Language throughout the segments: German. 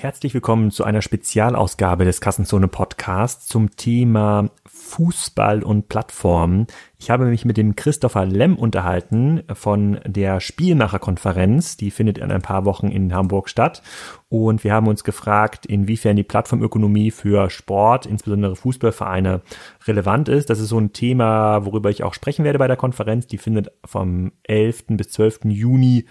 Herzlich willkommen zu einer Spezialausgabe des Kassenzone Podcasts zum Thema Fußball und Plattformen. Ich habe mich mit dem Christopher Lemm unterhalten von der Spielmacherkonferenz. Die findet in ein paar Wochen in Hamburg statt. Und wir haben uns gefragt, inwiefern die Plattformökonomie für Sport, insbesondere Fußballvereine, relevant ist. Das ist so ein Thema, worüber ich auch sprechen werde bei der Konferenz. Die findet vom 11. bis 12. Juni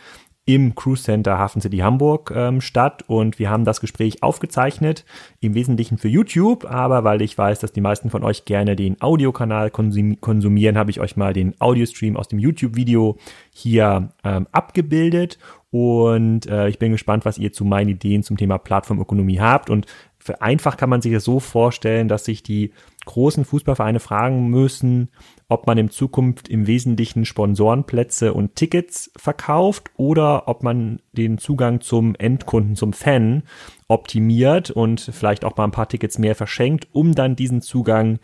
im Cruise Center Hafen City Hamburg ähm, statt. Und wir haben das Gespräch aufgezeichnet, im Wesentlichen für YouTube, aber weil ich weiß, dass die meisten von euch gerne den Audiokanal konsum konsumieren, habe ich euch mal den Audiostream aus dem YouTube-Video hier ähm, abgebildet und äh, ich bin gespannt, was ihr zu meinen Ideen zum Thema Plattformökonomie habt. Und einfach kann man sich das so vorstellen, dass sich die großen Fußballvereine fragen müssen, ob man in Zukunft im Wesentlichen Sponsorenplätze und Tickets verkauft oder ob man den Zugang zum Endkunden, zum Fan optimiert und vielleicht auch mal ein paar Tickets mehr verschenkt, um dann diesen Zugang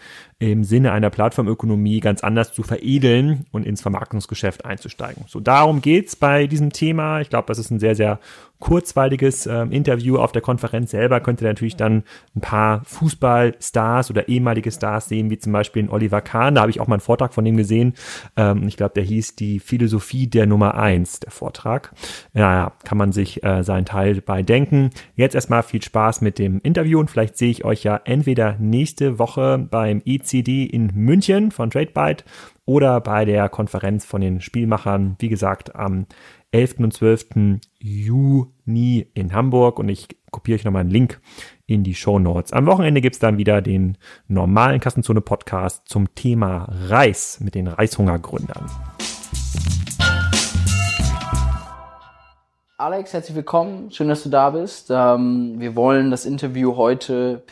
im Sinne einer Plattformökonomie ganz anders zu veredeln und ins Vermarktungsgeschäft einzusteigen. So darum geht's bei diesem Thema. Ich glaube, das ist ein sehr, sehr kurzweiliges äh, Interview auf der Konferenz selber. Könnt ihr natürlich dann ein paar Fußballstars oder ehemalige Stars sehen, wie zum Beispiel Oliver Kahn. Da habe ich auch mal einen Vortrag von ihm gesehen. Ähm, ich glaube, der hieß die Philosophie der Nummer eins, der Vortrag. Naja, kann man sich äh, seinen Teil bei denken. Jetzt erstmal viel Spaß mit dem Interview und vielleicht sehe ich euch ja entweder nächste Woche beim ECD in München von TradeByte oder bei der Konferenz von den Spielmachern, wie gesagt, am 11. und 12. Juni in Hamburg und ich kopiere euch nochmal einen Link in die Show Notes. Am Wochenende gibt's dann wieder den normalen Kassenzone Podcast zum Thema Reis mit den Reishungergründern. Alex, herzlich willkommen. Schön, dass du da bist. Ähm, wir wollen das Interview heute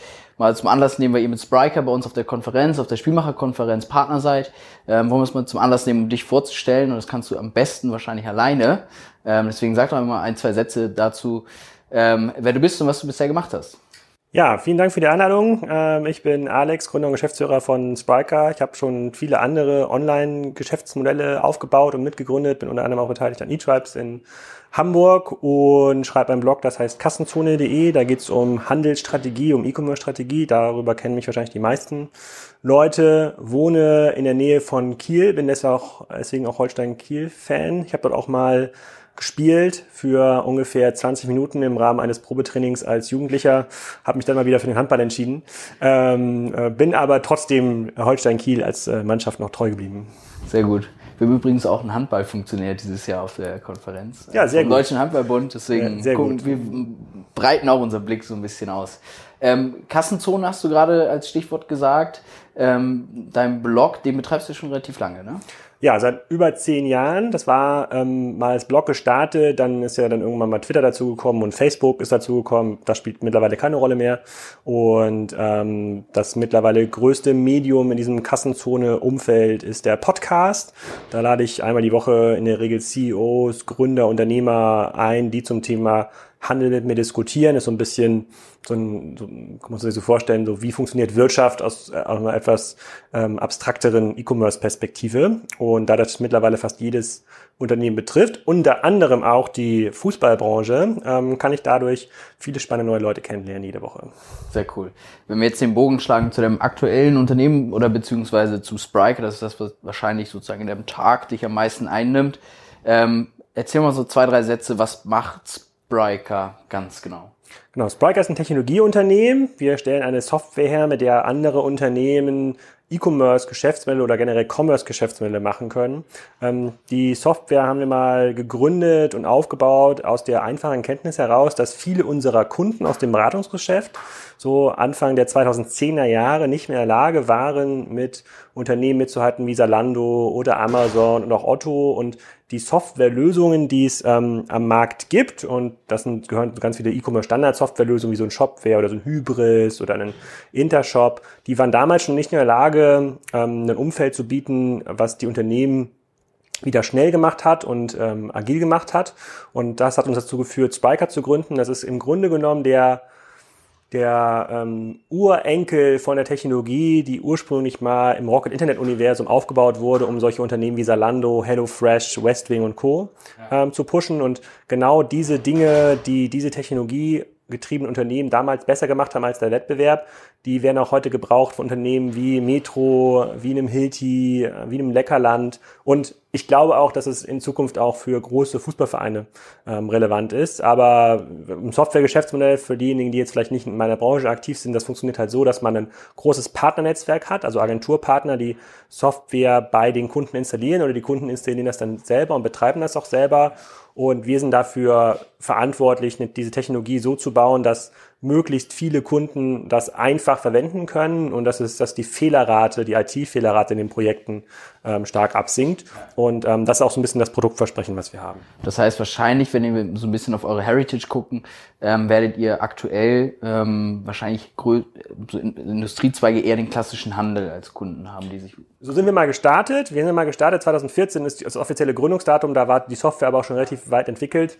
mal zum Anlass nehmen, weil ihr mit Spriker bei uns auf der Konferenz, auf der Spielmacherkonferenz Partner seid. Ähm, wollen wir es mal zum Anlass nehmen, um dich vorzustellen. Und das kannst du am besten wahrscheinlich alleine. Ähm, deswegen sag doch mal ein, zwei Sätze dazu, ähm, wer du bist und was du bisher gemacht hast. Ja, vielen Dank für die Einladung. Ähm, ich bin Alex, Gründer und Geschäftsführer von Spriker. Ich habe schon viele andere Online-Geschäftsmodelle aufgebaut und mitgegründet, bin unter anderem auch beteiligt an eTribes in Hamburg und schreibe einen Blog, das heißt kassenzone.de. Da geht's um Handelsstrategie, um E-Commerce-Strategie. Darüber kennen mich wahrscheinlich die meisten Leute. Wohne in der Nähe von Kiel, bin deswegen auch, deswegen auch Holstein-Kiel-Fan. Ich habe dort auch mal gespielt für ungefähr 20 Minuten im Rahmen eines Probetrainings als Jugendlicher, habe mich dann mal wieder für den Handball entschieden, ähm, äh, bin aber trotzdem Holstein Kiel als äh, Mannschaft noch treu geblieben. Sehr gut. Wir haben übrigens auch einen Handballfunktionär dieses Jahr auf der Konferenz. Ja, sehr gut. Deutschen Handballbund, deswegen Ja, gucken, gut. wir breiten auch unseren Blick so ein bisschen aus. Ähm, Kassenzone hast du gerade als Stichwort gesagt. Ähm, dein Blog, den betreibst du schon relativ lange, ne? Ja, seit über zehn Jahren. Das war ähm, mal als Blog gestartet, dann ist ja dann irgendwann mal Twitter dazugekommen und Facebook ist dazugekommen. Das spielt mittlerweile keine Rolle mehr. Und ähm, das mittlerweile größte Medium in diesem Kassenzone-Umfeld ist der Podcast. Da lade ich einmal die Woche in der Regel CEOs, Gründer, Unternehmer ein, die zum Thema Handel mit mir diskutieren, ist so ein bisschen so ein, so, kann man sich so vorstellen, so wie funktioniert Wirtschaft aus, äh, aus einer etwas ähm, abstrakteren E-Commerce-Perspektive. Und da das mittlerweile fast jedes Unternehmen betrifft, unter anderem auch die Fußballbranche, ähm, kann ich dadurch viele spannende neue Leute kennenlernen jede Woche. Sehr cool. Wenn wir jetzt den Bogen schlagen zu dem aktuellen Unternehmen oder beziehungsweise zu Spriker, das ist das, was wahrscheinlich sozusagen in dem Tag dich am meisten einnimmt. Ähm, erzähl mal so zwei, drei Sätze, was macht Spriker ganz genau? Genau, Spriker ist ein Technologieunternehmen. Wir stellen eine Software her, mit der andere Unternehmen E-Commerce-Geschäftsmodelle oder generell Commerce-Geschäftsmodelle machen können. Ähm, die Software haben wir mal gegründet und aufgebaut aus der einfachen Kenntnis heraus, dass viele unserer Kunden aus dem Beratungsgeschäft so Anfang der 2010er Jahre nicht mehr in der Lage waren, mit Unternehmen mitzuhalten wie Zalando oder Amazon und auch Otto und die Softwarelösungen, die es ähm, am Markt gibt, und das sind, gehören ganz viele E-Commerce-Standard-Softwarelösungen wie so ein Shopware oder so ein Hybris oder ein Intershop, die waren damals schon nicht in der Lage, ähm, ein Umfeld zu bieten, was die Unternehmen wieder schnell gemacht hat und ähm, agil gemacht hat. Und das hat uns dazu geführt, Spiker zu gründen. Das ist im Grunde genommen der der ähm, Urenkel von der Technologie, die ursprünglich mal im Rocket Internet Universum aufgebaut wurde, um solche Unternehmen wie Zalando, HelloFresh, Westwing und Co. Ähm, zu pushen. Und genau diese Dinge, die diese Technologie getriebenen Unternehmen damals besser gemacht haben als der Wettbewerb, die werden auch heute gebraucht von Unternehmen wie Metro, wie einem Hilti, wie einem Leckerland. Und ich glaube auch, dass es in Zukunft auch für große Fußballvereine ähm, relevant ist. Aber im Softwaregeschäftsmodell für diejenigen, die jetzt vielleicht nicht in meiner Branche aktiv sind, das funktioniert halt so, dass man ein großes Partnernetzwerk hat, also Agenturpartner, die Software bei den Kunden installieren oder die Kunden installieren das dann selber und betreiben das auch selber. Und wir sind dafür verantwortlich, diese Technologie so zu bauen, dass möglichst viele Kunden das einfach verwenden können und das ist, dass die Fehlerrate, die IT-Fehlerrate in den Projekten ähm, stark absinkt. Und ähm, das ist auch so ein bisschen das Produktversprechen, was wir haben. Das heißt wahrscheinlich, wenn wir so ein bisschen auf eure Heritage gucken, ähm, werdet ihr aktuell ähm, wahrscheinlich so Industriezweige eher den klassischen Handel als Kunden haben, die sich. So sind wir mal gestartet. Wir sind mal gestartet. 2014 ist das offizielle Gründungsdatum. Da war die Software aber auch schon relativ weit entwickelt.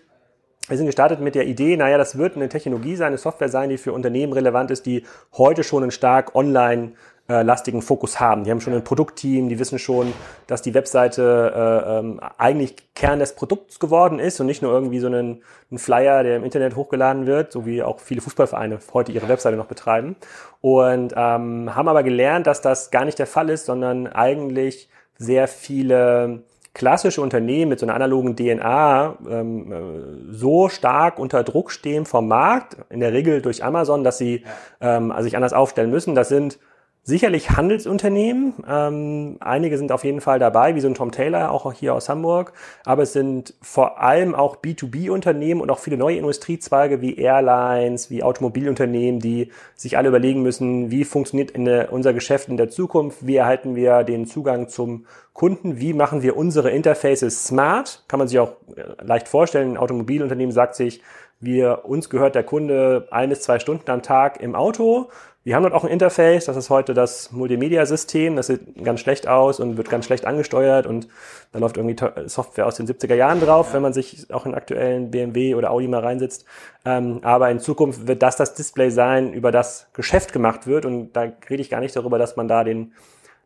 Wir sind gestartet mit der Idee, naja, das wird eine Technologie sein, eine Software sein, die für Unternehmen relevant ist, die heute schon einen stark online äh, lastigen Fokus haben. Die haben schon ein Produktteam, die wissen schon, dass die Webseite äh, ähm, eigentlich Kern des Produkts geworden ist und nicht nur irgendwie so ein, ein Flyer, der im Internet hochgeladen wird, so wie auch viele Fußballvereine heute ihre Webseite noch betreiben. Und ähm, haben aber gelernt, dass das gar nicht der Fall ist, sondern eigentlich sehr viele klassische Unternehmen mit so einer analogen DNA ähm, äh, so stark unter Druck stehen vom Markt, in der Regel durch Amazon, dass sie ähm, sich anders aufstellen müssen. Das sind Sicherlich Handelsunternehmen. Ähm, einige sind auf jeden Fall dabei, wie so ein Tom Taylor, auch hier aus Hamburg. Aber es sind vor allem auch B2B-Unternehmen und auch viele neue Industriezweige wie Airlines, wie Automobilunternehmen, die sich alle überlegen müssen, wie funktioniert der, unser Geschäft in der Zukunft, wie erhalten wir den Zugang zum Kunden, wie machen wir unsere Interfaces smart. Kann man sich auch äh, leicht vorstellen. Ein Automobilunternehmen sagt sich, wir, uns gehört der Kunde ein bis zwei Stunden am Tag im Auto wir haben dort auch ein Interface, das ist heute das Multimedia-System, das sieht ganz schlecht aus und wird ganz schlecht angesteuert und da läuft irgendwie Software aus den 70er Jahren drauf, ja. wenn man sich auch in aktuellen BMW oder Audi mal reinsetzt. Ähm, aber in Zukunft wird das das Display sein, über das Geschäft gemacht wird und da rede ich gar nicht darüber, dass man da den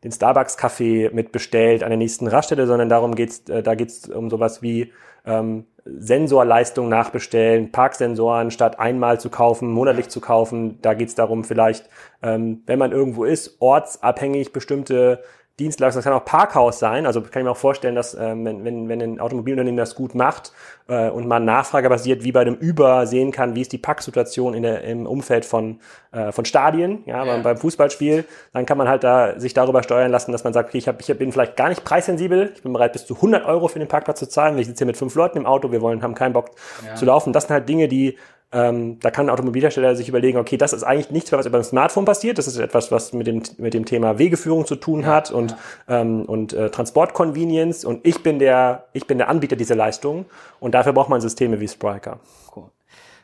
den Starbucks-Kaffee mitbestellt an der nächsten Raststelle, sondern darum geht's, äh, da geht's um sowas wie ähm, Sensorleistung nachbestellen, Parksensoren statt einmal zu kaufen, monatlich zu kaufen. Da geht's darum, vielleicht, ähm, wenn man irgendwo ist, ortsabhängig bestimmte Dienstleistung, das kann auch Parkhaus sein. Also kann ich mir auch vorstellen, dass ähm, wenn, wenn, wenn ein Automobilunternehmen das gut macht äh, und man nachfragebasiert wie bei dem Uber sehen kann, wie ist die Parksituation in der, im Umfeld von, äh, von Stadien, ja, ja. beim Fußballspiel, dann kann man halt da sich darüber steuern lassen, dass man sagt, okay, ich, hab, ich bin vielleicht gar nicht preissensibel, ich bin bereit bis zu 100 Euro für den Parkplatz zu zahlen, ich sitze hier mit fünf Leuten im Auto, wir wollen, haben keinen Bock ja. zu laufen. Das sind halt Dinge, die ähm, da kann ein Automobilhersteller sich überlegen, okay, das ist eigentlich nichts was über ein Smartphone passiert. Das ist etwas, was mit dem, mit dem Thema Wegeführung zu tun hat und, ja. ähm, und äh, Transportconvenience. Und ich bin der, ich bin der Anbieter dieser Leistung. Und dafür braucht man Systeme wie Spriker. Cool.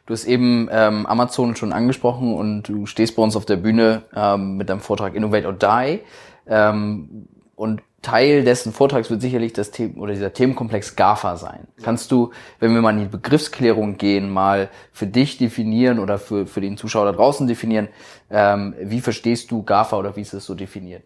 Du hast eben ähm, Amazon schon angesprochen und du stehst bei uns auf der Bühne ähm, mit deinem Vortrag Innovate or Die. Ähm, und Teil dessen Vortrags wird sicherlich das Thema oder dieser Themenkomplex GAFA sein. Kannst du, wenn wir mal in die Begriffsklärung gehen, mal für dich definieren oder für, für den Zuschauer da draußen definieren, ähm, wie verstehst du GAFA oder wie ist es so definiert?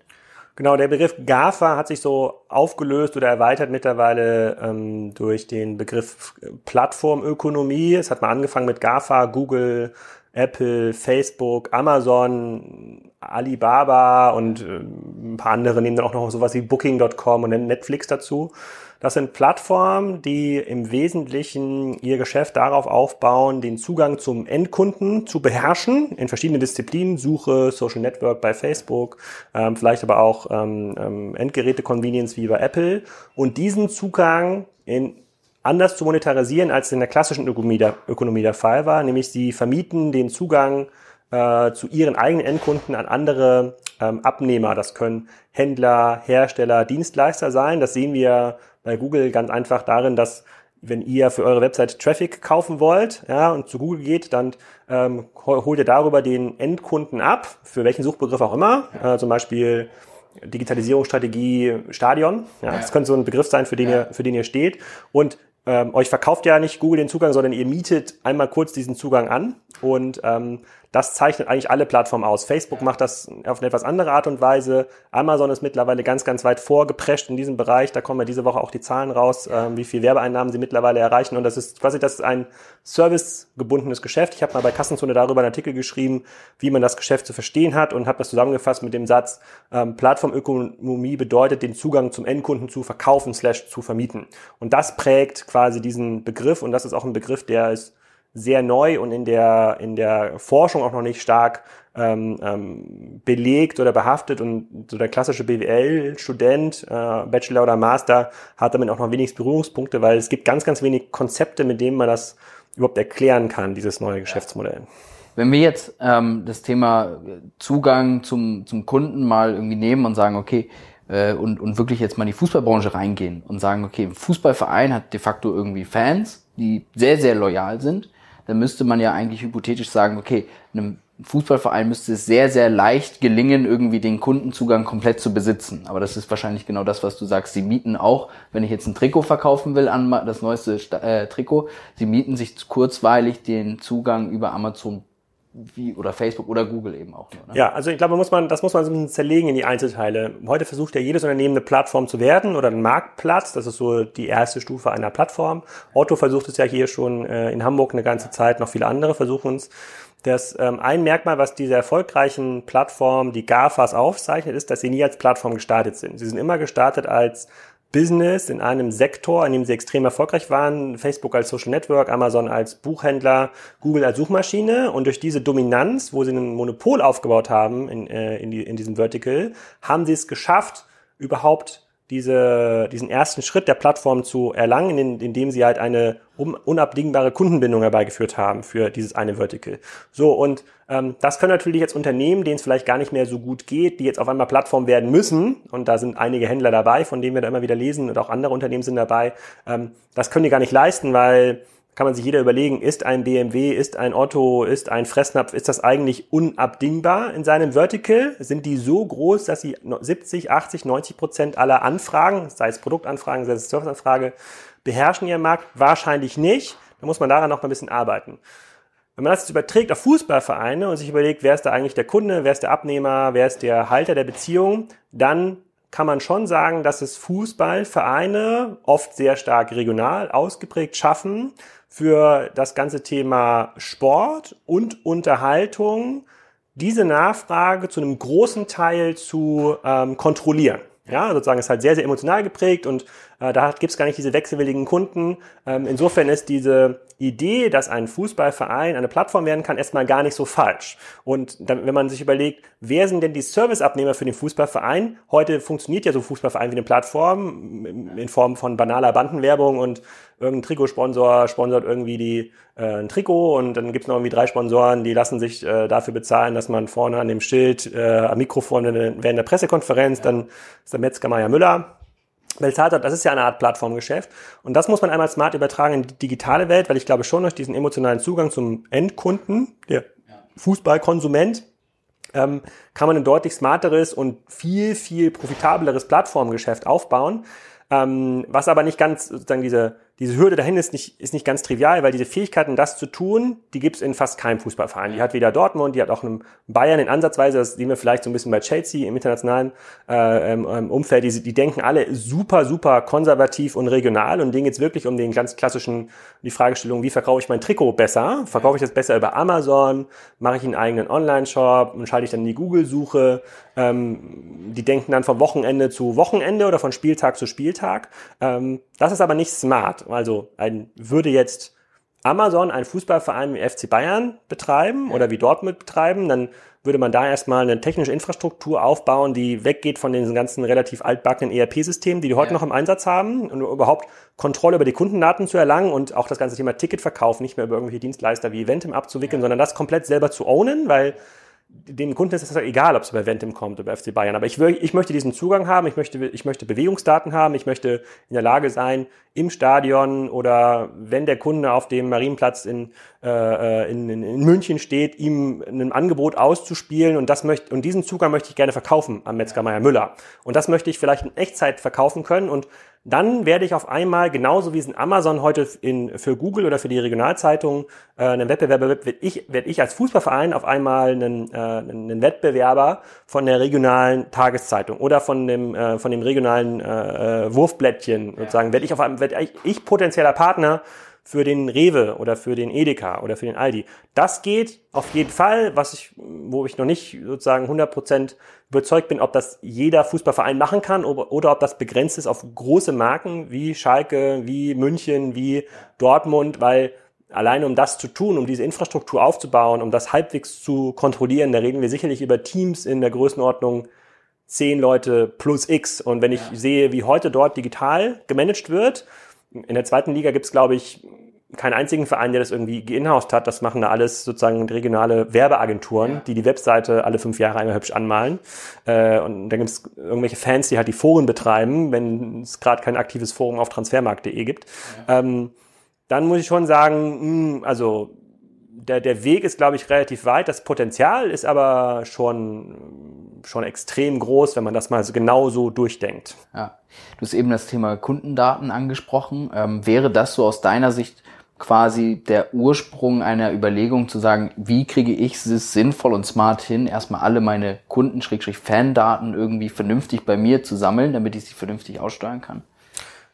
Genau, der Begriff GAFA hat sich so aufgelöst oder erweitert mittlerweile ähm, durch den Begriff Plattformökonomie. Es hat mal angefangen mit GAFA, Google, Apple, Facebook, Amazon, Alibaba und äh, ein paar andere nehmen dann auch noch sowas wie Booking.com und Netflix dazu. Das sind Plattformen, die im Wesentlichen ihr Geschäft darauf aufbauen, den Zugang zum Endkunden zu beherrschen in verschiedenen Disziplinen, Suche, Social Network bei Facebook, ähm, vielleicht aber auch ähm, ähm Endgeräte-Convenience wie bei Apple und diesen Zugang in anders zu monetarisieren, als in der klassischen Ökonomie der, Ökonomie der Fall war, nämlich sie vermieten den Zugang äh, zu ihren eigenen Endkunden an andere ähm, Abnehmer. Das können Händler, Hersteller, Dienstleister sein. Das sehen wir bei Google ganz einfach darin, dass wenn ihr für eure Website Traffic kaufen wollt, ja, und zu Google geht, dann ähm, holt ihr darüber den Endkunden ab, für welchen Suchbegriff auch immer, äh, zum Beispiel Digitalisierungsstrategie Stadion. Ja, Das könnte so ein Begriff sein, für den, ihr, für den ihr steht. Und ähm, euch verkauft ja nicht Google den Zugang, sondern ihr mietet einmal kurz diesen Zugang an. Und ähm, Das zeichnet eigentlich alle Plattformen aus. Facebook macht das auf eine etwas andere Art und Weise. Amazon ist mittlerweile ganz, ganz weit vorgeprescht in diesem Bereich. Da kommen ja diese Woche auch die Zahlen raus, ähm, wie viel Werbeeinnahmen sie mittlerweile erreichen. Und das ist quasi das ist ein servicegebundenes Geschäft. Ich habe mal bei Kassenzone darüber einen Artikel geschrieben, wie man das Geschäft zu verstehen hat und habe das zusammengefasst mit dem Satz, ähm, Plattformökonomie bedeutet, den Zugang zum Endkunden zu verkaufen slash zu vermieten. Und das prägt quasi diesen Begriff und das ist auch ein Begriff, der ist sehr neu und in der, in der Forschung auch noch nicht stark ähm, ähm, belegt oder behaftet und so der klassische BWL-Student, äh, Bachelor oder Master, hat damit auch noch wenig Berührungspunkte, weil es gibt ganz, ganz wenig Konzepte, mit denen man das überhaupt erklären kann, dieses neue Geschäftsmodell. Wenn wir jetzt ähm, das Thema Zugang zum, zum Kunden mal irgendwie nehmen und sagen, okay, äh, und, und wirklich jetzt mal in die Fußballbranche reingehen und sagen, okay, ein Fußballverein hat de facto irgendwie Fans, die sehr, sehr loyal sind dann müsste man ja eigentlich hypothetisch sagen, okay, einem Fußballverein müsste es sehr, sehr leicht gelingen, irgendwie den Kundenzugang komplett zu besitzen. Aber das ist wahrscheinlich genau das, was du sagst. Sie mieten auch, wenn ich jetzt ein Trikot verkaufen will, an das neueste äh, Trikot, sie mieten sich kurzweilig den Zugang über Amazon wie oder Facebook oder Google eben auch nur. Ne? Ja, also ich glaube, muss man, das muss man so ein bisschen zerlegen in die Einzelteile. Heute versucht ja jedes Unternehmen eine Plattform zu werden oder einen Marktplatz. Das ist so die erste Stufe einer Plattform. Otto versucht es ja hier schon äh, in Hamburg eine ganze Zeit, noch viele andere versuchen es. Das ähm, ein Merkmal, was diese erfolgreichen Plattformen, die GAFAs aufzeichnet, ist, dass sie nie als Plattform gestartet sind. Sie sind immer gestartet als Business in einem Sektor, in dem sie extrem erfolgreich waren. Facebook als Social Network, Amazon als Buchhändler, Google als Suchmaschine. Und durch diese Dominanz, wo sie ein Monopol aufgebaut haben in, äh, in, die, in diesem Vertical, haben sie es geschafft, überhaupt diese, diesen ersten Schritt der Plattform zu erlangen, in, indem sie halt eine unabdingbare Kundenbindung herbeigeführt haben für dieses eine Vertical. So, und ähm, das können natürlich jetzt Unternehmen, denen es vielleicht gar nicht mehr so gut geht, die jetzt auf einmal Plattform werden müssen, und da sind einige Händler dabei, von denen wir da immer wieder lesen, und auch andere Unternehmen sind dabei, ähm, das können die gar nicht leisten, weil kann man sich jeder überlegen, ist ein BMW, ist ein Otto, ist ein Fressnapf, ist das eigentlich unabdingbar in seinem Vertical? Sind die so groß, dass sie 70, 80, 90 Prozent aller Anfragen, sei es Produktanfragen, sei es Serviceanfrage, beherrschen ihren Markt? Wahrscheinlich nicht. Da muss man daran noch ein bisschen arbeiten. Wenn man das jetzt überträgt auf Fußballvereine und sich überlegt, wer ist da eigentlich der Kunde, wer ist der Abnehmer, wer ist der Halter der Beziehung, dann kann man schon sagen, dass es Fußballvereine oft sehr stark regional ausgeprägt schaffen, für das ganze Thema Sport und Unterhaltung diese Nachfrage zu einem großen Teil zu ähm, kontrollieren. Ja, sozusagen ist halt sehr, sehr emotional geprägt und äh, da gibt es gar nicht diese wechselwilligen Kunden. Ähm, insofern ist diese Idee, dass ein Fußballverein eine Plattform werden kann, erstmal gar nicht so falsch. Und dann, wenn man sich überlegt, wer sind denn die Serviceabnehmer für den Fußballverein? Heute funktioniert ja so ein Fußballverein wie eine Plattform in Form von banaler Bandenwerbung und irgendein Trikotsponsor sponsort irgendwie die, äh, ein Trikot und dann gibt's noch irgendwie drei Sponsoren, die lassen sich äh, dafür bezahlen, dass man vorne an dem Schild äh, am Mikrofon während der Pressekonferenz, dann ist der Metzger Meier Müller. Beltata, das ist ja eine Art Plattformgeschäft. Und das muss man einmal smart übertragen in die digitale Welt, weil ich glaube schon durch diesen emotionalen Zugang zum Endkunden, der Fußballkonsument, ähm, kann man ein deutlich smarteres und viel, viel profitableres Plattformgeschäft aufbauen. Ähm, was aber nicht ganz sozusagen diese diese Hürde dahin ist nicht, ist nicht ganz trivial, weil diese Fähigkeiten, das zu tun, die gibt es in fast keinem Fußballverein. Die hat weder Dortmund, die hat auch einem Bayern in Ansatzweise, das sehen wir vielleicht so ein bisschen bei Chelsea im internationalen äh, ähm, ähm, Umfeld, die, die denken alle super, super konservativ und regional und denen geht's wirklich um den ganz klassischen, die Fragestellung, wie verkaufe ich mein Trikot besser? Verkaufe ich das besser über Amazon? Mache ich einen eigenen Online-Shop und schalte ich dann in die Google-Suche? Ähm, die denken dann von Wochenende zu Wochenende oder von Spieltag zu Spieltag. Ähm, das ist aber nicht smart. Also ein, würde jetzt Amazon einen Fußballverein wie FC Bayern betreiben oder wie Dortmund betreiben, dann würde man da erstmal eine technische Infrastruktur aufbauen, die weggeht von den ganzen relativ altbackenen ERP-Systemen, die die heute ja. noch im Einsatz haben, und überhaupt Kontrolle über die Kundendaten zu erlangen und auch das ganze Thema Ticketverkauf nicht mehr über irgendwelche Dienstleister wie Eventim abzuwickeln, ja. sondern das komplett selber zu ownen, weil dem Kunden ist es egal, ob es bei Ventim kommt oder bei FC Bayern. Aber ich, will, ich möchte diesen Zugang haben, ich möchte, ich möchte Bewegungsdaten haben, ich möchte in der Lage sein, im Stadion oder wenn der Kunde auf dem Marienplatz in, äh, in, in, in München steht, ihm ein Angebot auszuspielen und das möchte, und diesen Zugang möchte ich gerne verkaufen am Metzger Meier Müller. Und das möchte ich vielleicht in Echtzeit verkaufen können und dann werde ich auf einmal, genauso wie es in Amazon heute in, für Google oder für die Regionalzeitung äh, einen Wettbewerber wird, werde ich, werd ich als Fußballverein auf einmal einen, äh, einen Wettbewerber von der regionalen Tageszeitung oder von dem, äh, von dem regionalen äh, äh Wurfblättchen sozusagen, werde ich auf einmal, werde ich, ich potenzieller Partner für den Rewe oder für den Edeka oder für den Aldi. Das geht auf jeden Fall, was ich, wo ich noch nicht sozusagen 100% überzeugt bin, ob das jeder Fußballverein machen kann oder, oder ob das begrenzt ist auf große Marken wie Schalke, wie München, wie Dortmund, weil alleine um das zu tun, um diese Infrastruktur aufzubauen, um das halbwegs zu kontrollieren, da reden wir sicherlich über Teams in der Größenordnung zehn Leute plus X. Und wenn ich ja. sehe, wie heute dort digital gemanagt wird, in der zweiten Liga gibt es, glaube ich, keinen einzigen Verein, der das irgendwie geinhoused hat. Das machen da alles sozusagen regionale Werbeagenturen, ja. die die Webseite alle fünf Jahre einmal hübsch anmalen. Äh, und dann gibt es irgendwelche Fans, die halt die Foren betreiben, wenn es gerade kein aktives Forum auf transfermarkt.de gibt. Ja. Ähm, dann muss ich schon sagen, mh, hm, also der, der Weg ist, glaube ich, relativ weit. Das Potenzial ist aber schon, schon extrem groß, wenn man das mal so genau so durchdenkt. Ja. Du hast eben das Thema Kundendaten angesprochen. Ähm, wäre das so aus deiner Sicht quasi der Ursprung einer Überlegung zu sagen, wie kriege ich es sinnvoll und smart hin, erstmal alle meine Kunden-Fan-Daten irgendwie vernünftig bei mir zu sammeln, damit ich sie vernünftig aussteuern kann?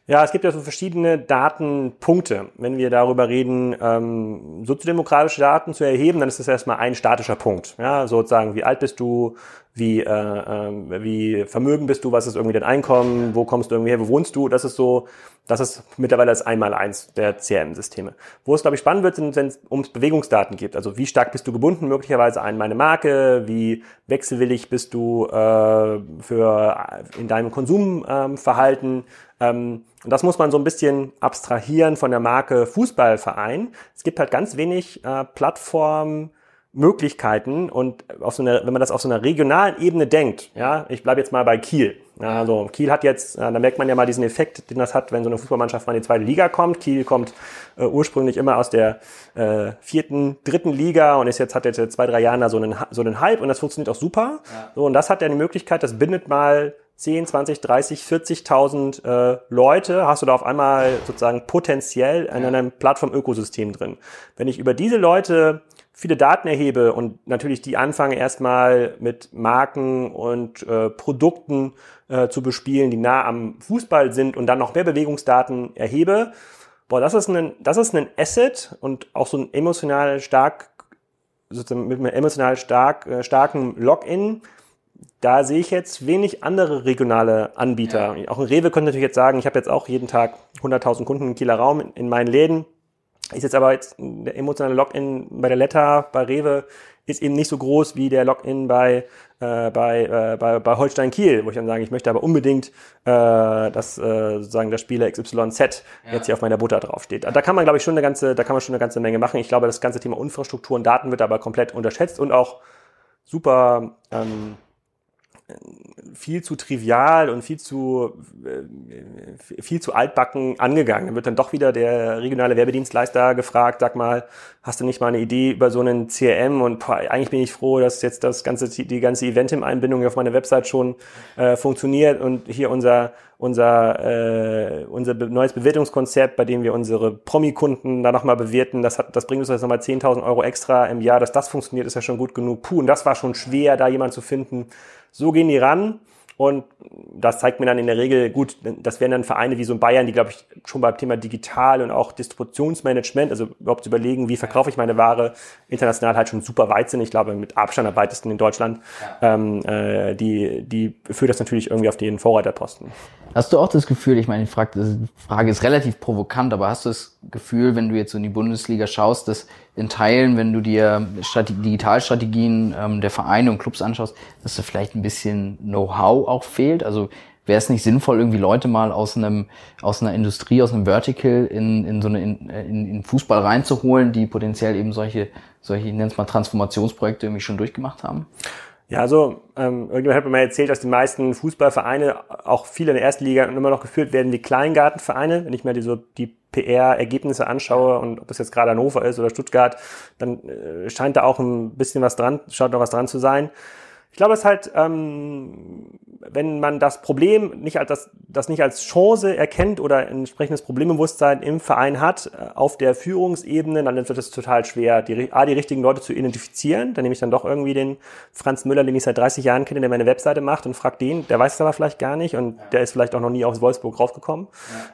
Ja, es gibt ja so verschiedene Datenpunkte. Wenn wir darüber reden, ähm, soziodemografische Daten zu erheben, dann ist das erstmal ein statischer Punkt. Ja, sozusagen, wie alt bist du, wie, äh, äh, wie vermögen bist du, was ist irgendwie dein Einkommen, wo kommst du irgendwie her, wo wohnst du, das ist so, das ist mittlerweile das Einmaleins der CRM-Systeme. Wo es, glaube ich, spannend wird, sind, wenn es ums Bewegungsdaten geht. Also wie stark bist du gebunden möglicherweise an meine Marke, wie wechselwillig bist du äh, für in deinem Konsumverhalten. Ähm, und das muss man so ein bisschen abstrahieren von der Marke Fußballverein. Es gibt halt ganz wenig äh, Plattformen, Möglichkeiten und auf so einer, wenn man das auf so einer regionalen Ebene denkt, ja, ich bleibe jetzt mal bei Kiel. Also Kiel hat jetzt, äh, da merkt man ja mal diesen Effekt, den das hat, wenn so eine Fußballmannschaft mal in die zweite Liga kommt. Kiel kommt äh, ursprünglich immer aus der äh, vierten, dritten Liga und ist jetzt hat jetzt zwei, drei Jahren da so einen, so einen Hype und das funktioniert auch super. Ja. So, und das hat ja die Möglichkeit, das bindet mal 10, 20, 30, 40.000 äh, Leute, hast du da auf einmal sozusagen potenziell in einem Plattform-Ökosystem drin. Wenn ich über diese Leute viele Daten erhebe und natürlich die anfange erstmal mit Marken und äh, Produkten äh, zu bespielen, die nah am Fußball sind und dann noch mehr Bewegungsdaten erhebe, boah, das ist ein, das ist ein Asset und auch so ein emotional stark, sozusagen mit einem emotional stark, äh, starken Login. Da sehe ich jetzt wenig andere regionale Anbieter. Ja. Auch ein Rewe könnte natürlich jetzt sagen, ich habe jetzt auch jeden Tag 100.000 Kunden im Kieler Raum in, in meinen Läden ist jetzt aber jetzt der emotionale Login bei der Letter, bei Rewe, ist eben nicht so groß wie der Login bei, äh, bei, äh, bei, bei Holstein Kiel, wo ich dann sage, ich möchte aber unbedingt, äh, dass äh, sozusagen der Spieler XYZ ja. jetzt hier auf meiner Butter draufsteht. Da kann man, glaube ich, schon eine ganze, da kann man schon eine ganze Menge machen. Ich glaube, das ganze Thema Infrastruktur und Daten wird aber komplett unterschätzt und auch super ähm, viel zu trivial und viel zu, äh, viel zu altbacken angegangen. Dann wird dann doch wieder der regionale Werbedienstleister gefragt, sag mal, hast du nicht mal eine Idee über so einen CRM? Und boah, eigentlich bin ich froh, dass jetzt das ganze, die ganze Event-Einbindung auf meiner Website schon äh, funktioniert und hier unser, unser, äh, unser neues Bewertungskonzept, bei dem wir unsere Promi-Kunden da nochmal bewerten, das, hat, das bringt uns jetzt nochmal 10.000 Euro extra im Jahr, dass das funktioniert, ist ja schon gut genug. Puh, und das war schon schwer, da jemand zu finden, so gehen die ran. Und das zeigt mir dann in der Regel, gut, das wären dann Vereine wie so ein Bayern, die, glaube ich, schon beim Thema Digital und auch Distributionsmanagement, also überhaupt zu überlegen, wie verkaufe ich meine Ware, international halt schon super weit sind. Ich glaube, mit Abstand am weitesten in Deutschland. Ja. Ähm, äh, die, die führt das natürlich irgendwie auf den Vorreiterposten. Hast du auch das Gefühl, ich meine, die Frage, die Frage ist relativ provokant, aber hast du das Gefühl, wenn du jetzt so in die Bundesliga schaust, dass in Teilen, wenn du dir Strate Digitalstrategien ähm, der Vereine und Clubs anschaust, dass da vielleicht ein bisschen Know-how auch fehlt? Also wäre es nicht sinnvoll, irgendwie Leute mal aus einem aus einer Industrie, aus einem Vertical in, in so eine in, in, in Fußball reinzuholen, die potenziell eben solche solche, ich nenne es mal Transformationsprojekte irgendwie schon durchgemacht haben? Ja, also ähm, irgendjemand hat mir mal erzählt, dass die meisten Fußballvereine, auch viele in der ersten Liga, immer noch geführt werden wie Kleingartenvereine. Wenn ich mir die, so die PR-Ergebnisse anschaue und ob es jetzt gerade Hannover ist oder Stuttgart, dann äh, scheint da auch ein bisschen was dran, schaut noch was dran zu sein. Ich glaube, es ist halt, ähm, wenn man das Problem nicht als das, das nicht als Chance erkennt oder ein entsprechendes Problembewusstsein im Verein hat, äh, auf der Führungsebene, dann wird es total schwer, die, A, die richtigen Leute zu identifizieren. Dann nehme ich dann doch irgendwie den Franz Müller, den ich seit 30 Jahren kenne, der meine Webseite macht und fragt den, der weiß es aber vielleicht gar nicht und der ist vielleicht auch noch nie aus Wolfsburg raufgekommen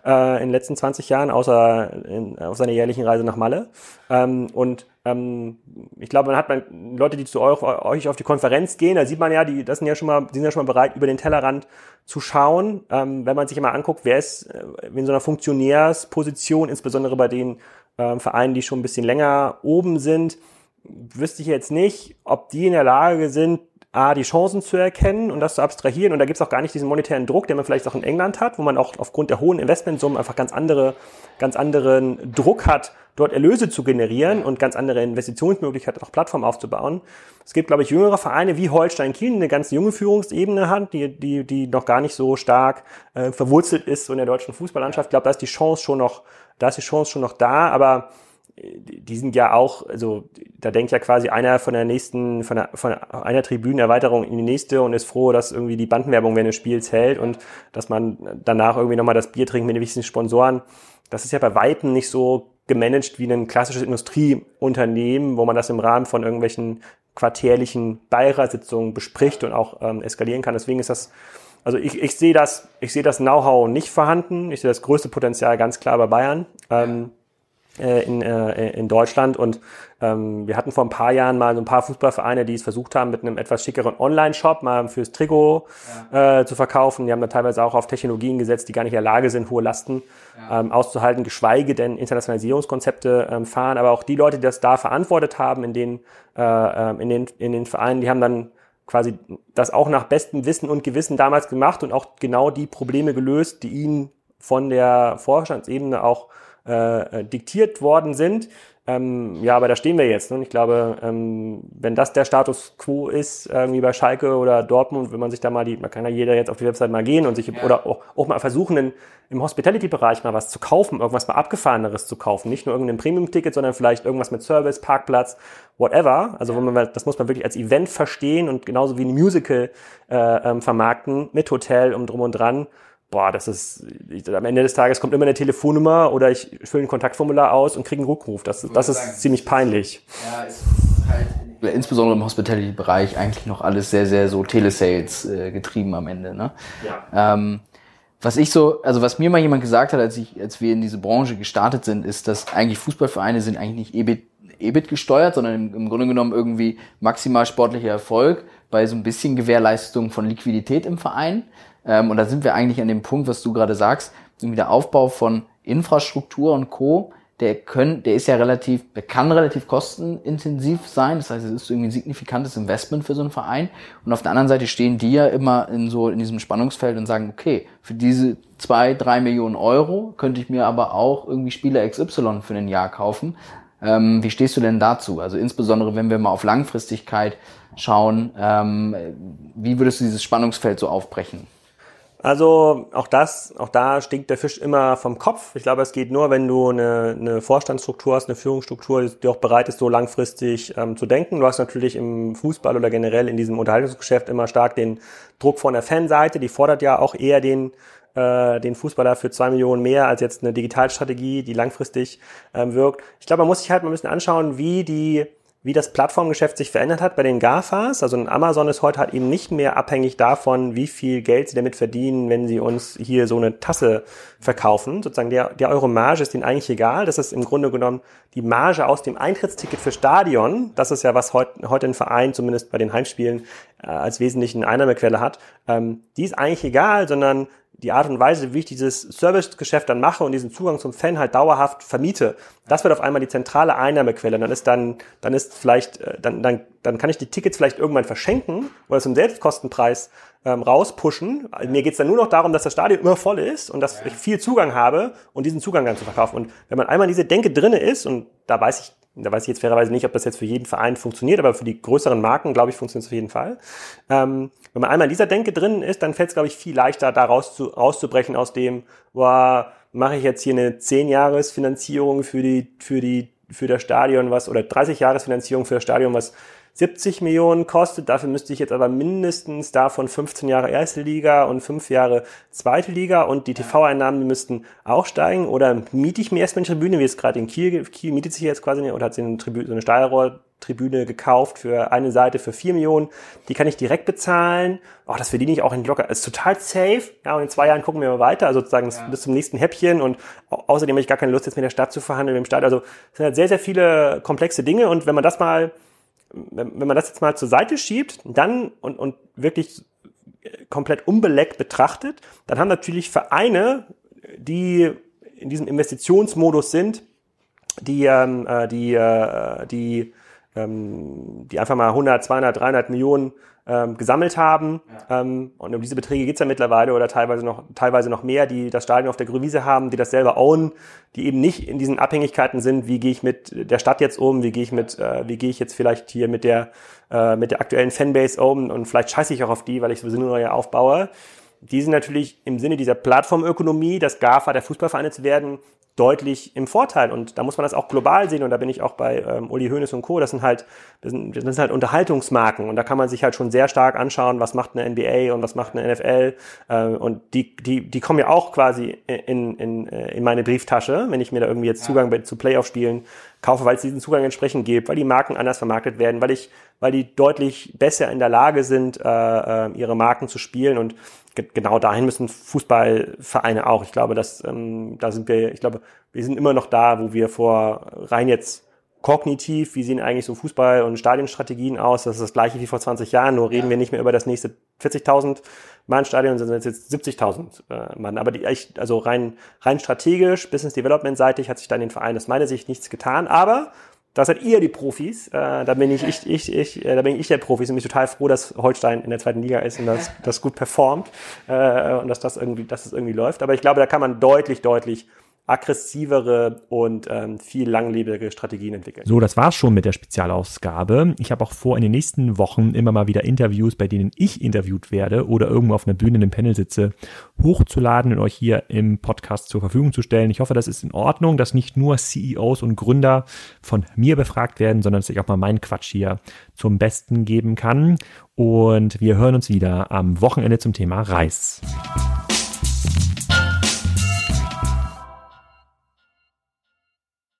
ja. äh, in den letzten 20 Jahren, außer in, auf seiner jährlichen Reise nach Malle. Ähm, und ähm, ich glaube, man hat man Leute, die zu euch, auf die Konferenz gehen, da sieht man ja, die, das sind ja schon mal, die sind ja schon mal bereit, über den Tellerrand zu schauen. Ähm, wenn man sich immer anguckt, wer ist äh, in so einer Funktionärsposition, insbesondere bei den ähm, Vereinen, die schon ein bisschen länger oben sind, wüsste ich jetzt nicht, ob die in der Lage sind, A, die Chancen zu erkennen und das zu abstrahieren. Und da gibt's auch gar nicht diesen monetären Druck, den man vielleicht auch in England hat, wo man auch aufgrund der hohen Investmentsummen einfach ganz andere, ganz anderen Druck hat, dort Erlöse zu generieren und ganz andere Investitionsmöglichkeiten auch Plattformen aufzubauen. Es gibt, glaube ich, jüngere Vereine wie Holstein Kiel, die eine ganz junge Führungsebene hat, die, die, die noch gar nicht so stark äh, verwurzelt ist so in der deutschen Fußballlandschaft. Ich glaube, da ist die Chance schon noch, da ist die Chance schon noch da, aber die sind ja auch, also da denkt ja quasi einer von der nächsten, von, der, von einer Tribünenerweiterung in die nächste und ist froh, dass irgendwie die Bandenwerbung während des Spiels hält und dass man danach irgendwie nochmal das Bier trinkt mit den wichtigsten Sponsoren. Das ist ja bei Weitem nicht so gemanagt wie ein klassisches Industrieunternehmen, wo man das im Rahmen von irgendwelchen quartärlichen Beiratssitzungen bespricht und auch ähm, eskalieren kann. Deswegen ist das, also ich, ich sehe das, ich sehe das Know-how nicht vorhanden. Ich sehe das größte Potenzial ganz klar bei Bayern. Ähm, äh, in, äh, in Deutschland. Und ähm, wir hatten vor ein paar Jahren mal so ein paar Fußballvereine, die es versucht haben, mit einem etwas schickeren Online-Shop mal fürs Trikot ja. äh, zu verkaufen. Die haben da teilweise auch auf Technologien gesetzt, die gar nicht in der Lage sind, hohe Lasten ja. ähm, auszuhalten, geschweige denn Internationalisierungskonzepte ähm, fahren. Aber auch die Leute, die das da verantwortet haben in den, äh, ähm, in den, in den Vereinen, die haben dann quasi das auch nach bestem Wissen und Gewissen damals gemacht und auch genau die Probleme gelöst, die ihnen von der Vorstandsebene auch äh, diktiert worden sind. Ähm, ja, aber da stehen wir jetzt. Ne? Und ich glaube, ähm, wenn das der Status quo ist, irgendwie bei Schalke oder Dortmund, wenn man sich da mal die, man kann ja jeder jetzt auf die Website mal gehen und sich ja. oder auch, auch mal versuchen, in, im Hospitality-Bereich mal was zu kaufen, irgendwas mal abgefahreneres zu kaufen. Nicht nur irgendein Premium-Ticket, sondern vielleicht irgendwas mit Service, Parkplatz, whatever. Also ja. man, das muss man wirklich als Event verstehen und genauso wie ein Musical äh, ähm, vermarkten mit Hotel um drum und dran boah, das ist, ich, am Ende des Tages kommt immer eine Telefonnummer oder ich fülle ein Kontaktformular aus und kriege einen Rückruf. Das, das ist sagen, ziemlich peinlich. Ja, es ist halt insbesondere im Hospitality-Bereich eigentlich noch alles sehr, sehr so Telesales äh, getrieben am Ende. Ne? Ja. Ähm, was ich so, also was mir mal jemand gesagt hat, als ich, als wir in diese Branche gestartet sind, ist, dass eigentlich Fußballvereine sind eigentlich nicht EBIT, EBIT gesteuert, sondern im, im Grunde genommen irgendwie maximal sportlicher Erfolg bei so ein bisschen Gewährleistung von Liquidität im Verein. Ähm, und da sind wir eigentlich an dem Punkt, was du gerade sagst, irgendwie der Aufbau von Infrastruktur und Co., der können, der ist ja relativ, der kann relativ kostenintensiv sein. Das heißt, es ist irgendwie ein signifikantes Investment für so einen Verein. Und auf der anderen Seite stehen die ja immer in so, in diesem Spannungsfeld und sagen, okay, für diese zwei, drei Millionen Euro könnte ich mir aber auch irgendwie Spieler XY für ein Jahr kaufen. Ähm, wie stehst du denn dazu? Also insbesondere, wenn wir mal auf Langfristigkeit schauen, ähm, wie würdest du dieses Spannungsfeld so aufbrechen? Also auch das, auch da stinkt der Fisch immer vom Kopf. Ich glaube, es geht nur, wenn du eine, eine Vorstandsstruktur hast, eine Führungsstruktur, die auch bereit ist, so langfristig ähm, zu denken. Du hast natürlich im Fußball oder generell in diesem Unterhaltungsgeschäft immer stark den Druck von der Fanseite. Die fordert ja auch eher den äh, den Fußballer für zwei Millionen mehr als jetzt eine Digitalstrategie, die langfristig ähm, wirkt. Ich glaube, man muss sich halt mal ein bisschen anschauen, wie die wie das Plattformgeschäft sich verändert hat bei den GAFAs. Also Amazon ist heute halt eben nicht mehr abhängig davon, wie viel Geld sie damit verdienen, wenn sie uns hier so eine Tasse verkaufen. Sozusagen der, der Euro Marge ist ihnen eigentlich egal. Das ist im Grunde genommen die Marge aus dem Eintrittsticket für Stadion. Das ist ja, was heute, heute ein Verein, zumindest bei den Heimspielen, äh, als wesentlichen Einnahmequelle hat. Ähm, die ist eigentlich egal, sondern die Art und Weise, wie ich dieses Servicegeschäft dann mache und diesen Zugang zum Fan halt dauerhaft vermiete, das wird auf einmal die zentrale Einnahmequelle. Dann ist dann, dann ist vielleicht, äh, dann, dann, dann kann ich die Tickets vielleicht irgendwann verschenken oder zum Selbstkostenpreis ähm, rauspushen. Mir geht's dann nur noch darum, dass das Stadion immer voll ist und dass ich viel Zugang habe und diesen Zugang dann zu verkaufen. Und wenn man einmal in diese Denke drinne ist, und da weiß ich da weiß ich jetzt fairerweise nicht, ob das jetzt für jeden Verein funktioniert, aber für die größeren Marken, glaube ich, funktioniert es auf jeden Fall. Ähm, wenn man einmal in dieser Denke drin ist, dann fällt es, glaube ich, viel leichter, da rauszu, rauszubrechen aus dem, boah, mache ich jetzt hier eine 10-Jahres-Finanzierung für die, für die, für das Stadion, was, oder 30-Jahres-Finanzierung für das Stadion, was 70 Millionen kostet. Dafür müsste ich jetzt aber mindestens davon 15 Jahre erste Liga und 5 Jahre zweite Liga und die TV-Einnahmen, die müssten auch steigen. Oder miete ich mir erstmal eine Tribüne, wie es gerade in Kiel, Kiel mietet sich jetzt quasi oder hat sie eine Tribüne, so eine Stahlrohr Tribüne gekauft für eine Seite für 4 Millionen. Die kann ich direkt bezahlen. Oh, das verdiene ich auch in locker. Ist total safe. Ja, und in zwei Jahren gucken wir mal weiter. Also sozusagen ja. bis zum nächsten Häppchen. Und außerdem habe ich gar keine Lust, jetzt mit der Stadt zu verhandeln, mit dem Staat. Also es sind halt sehr, sehr viele komplexe Dinge. Und wenn man das mal wenn, wenn man das jetzt mal zur Seite schiebt, dann und, und wirklich komplett unbeleckt betrachtet, dann haben natürlich Vereine, die in diesem Investitionsmodus sind, die, ähm, äh, die, äh, die, ähm, die einfach mal 100, 200, 300 Millionen ähm, gesammelt haben. Ja. Ähm, und um diese Beträge geht's ja mittlerweile oder teilweise noch, teilweise noch mehr, die das Stadion auf der Grünwiese haben, die das selber own, die eben nicht in diesen Abhängigkeiten sind, wie gehe ich mit der Stadt jetzt um, wie gehe ich mit, äh, wie gehe ich jetzt vielleicht hier mit der, äh, mit der aktuellen Fanbase um und vielleicht scheiße ich auch auf die, weil ich sowieso nur neue aufbaue. Die sind natürlich im Sinne dieser Plattformökonomie, das GAFA der Fußballvereine zu werden, deutlich im Vorteil. Und da muss man das auch global sehen. Und da bin ich auch bei ähm, Uli Hoeneß und Co. Das sind halt, das sind, das sind halt Unterhaltungsmarken. Und da kann man sich halt schon sehr stark anschauen, was macht eine NBA und was macht eine NFL. Äh, und die, die, die kommen ja auch quasi in, in, äh, in meine Brieftasche, wenn ich mir da irgendwie jetzt Zugang ja. zu Playoff-Spielen kaufe, weil es diesen Zugang entsprechend gibt, weil die Marken anders vermarktet werden, weil ich, weil die deutlich besser in der Lage sind, äh, äh ihre Marken zu spielen und genau dahin müssen Fußballvereine auch. Ich glaube, dass ähm, da sind wir, ich glaube, wir sind immer noch da, wo wir vor rein jetzt kognitiv, wie sehen eigentlich so Fußball- und Stadionstrategien aus? Das ist das gleiche wie vor 20 Jahren, nur reden ja. wir nicht mehr über das nächste 40.000 Mann Stadion, sondern jetzt 70.000 äh, Mann. Aber die, also rein, rein strategisch, Business Development seitig hat sich da in den Vereinen aus meiner Sicht nichts getan. Aber da seid ihr die Profis. Äh, da bin ich, ich, ich, ich äh, da bin ich der Profi. Ich bin total froh, dass Holstein in der zweiten Liga ist und das, das gut performt äh, und dass das irgendwie, dass das irgendwie läuft. Aber ich glaube, da kann man deutlich, deutlich aggressivere und ähm, viel langlebige Strategien entwickeln. So, das war's schon mit der Spezialausgabe. Ich habe auch vor, in den nächsten Wochen immer mal wieder Interviews, bei denen ich interviewt werde oder irgendwo auf einer Bühne in einem Panel sitze, hochzuladen und euch hier im Podcast zur Verfügung zu stellen. Ich hoffe, das ist in Ordnung, dass nicht nur CEOs und Gründer von mir befragt werden, sondern dass ich auch mal meinen Quatsch hier zum Besten geben kann. Und wir hören uns wieder am Wochenende zum Thema Reis.